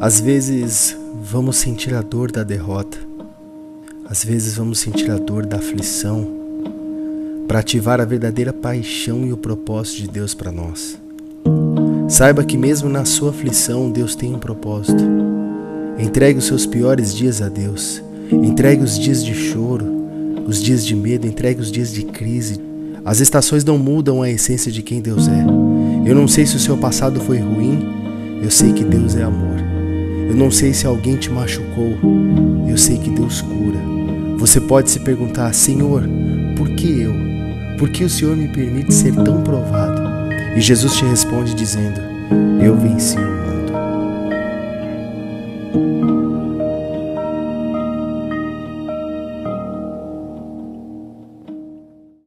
Às vezes vamos sentir a dor da derrota, às vezes vamos sentir a dor da aflição, para ativar a verdadeira paixão e o propósito de Deus para nós. Saiba que, mesmo na sua aflição, Deus tem um propósito. Entregue os seus piores dias a Deus, entregue os dias de choro, os dias de medo, entregue os dias de crise. As estações não mudam a essência de quem Deus é. Eu não sei se o seu passado foi ruim, eu sei que Deus é amor. Eu não sei se alguém te machucou, eu sei que Deus cura. Você pode se perguntar, Senhor, por que eu? Por que o Senhor me permite ser tão provado? E Jesus te responde dizendo: Eu venci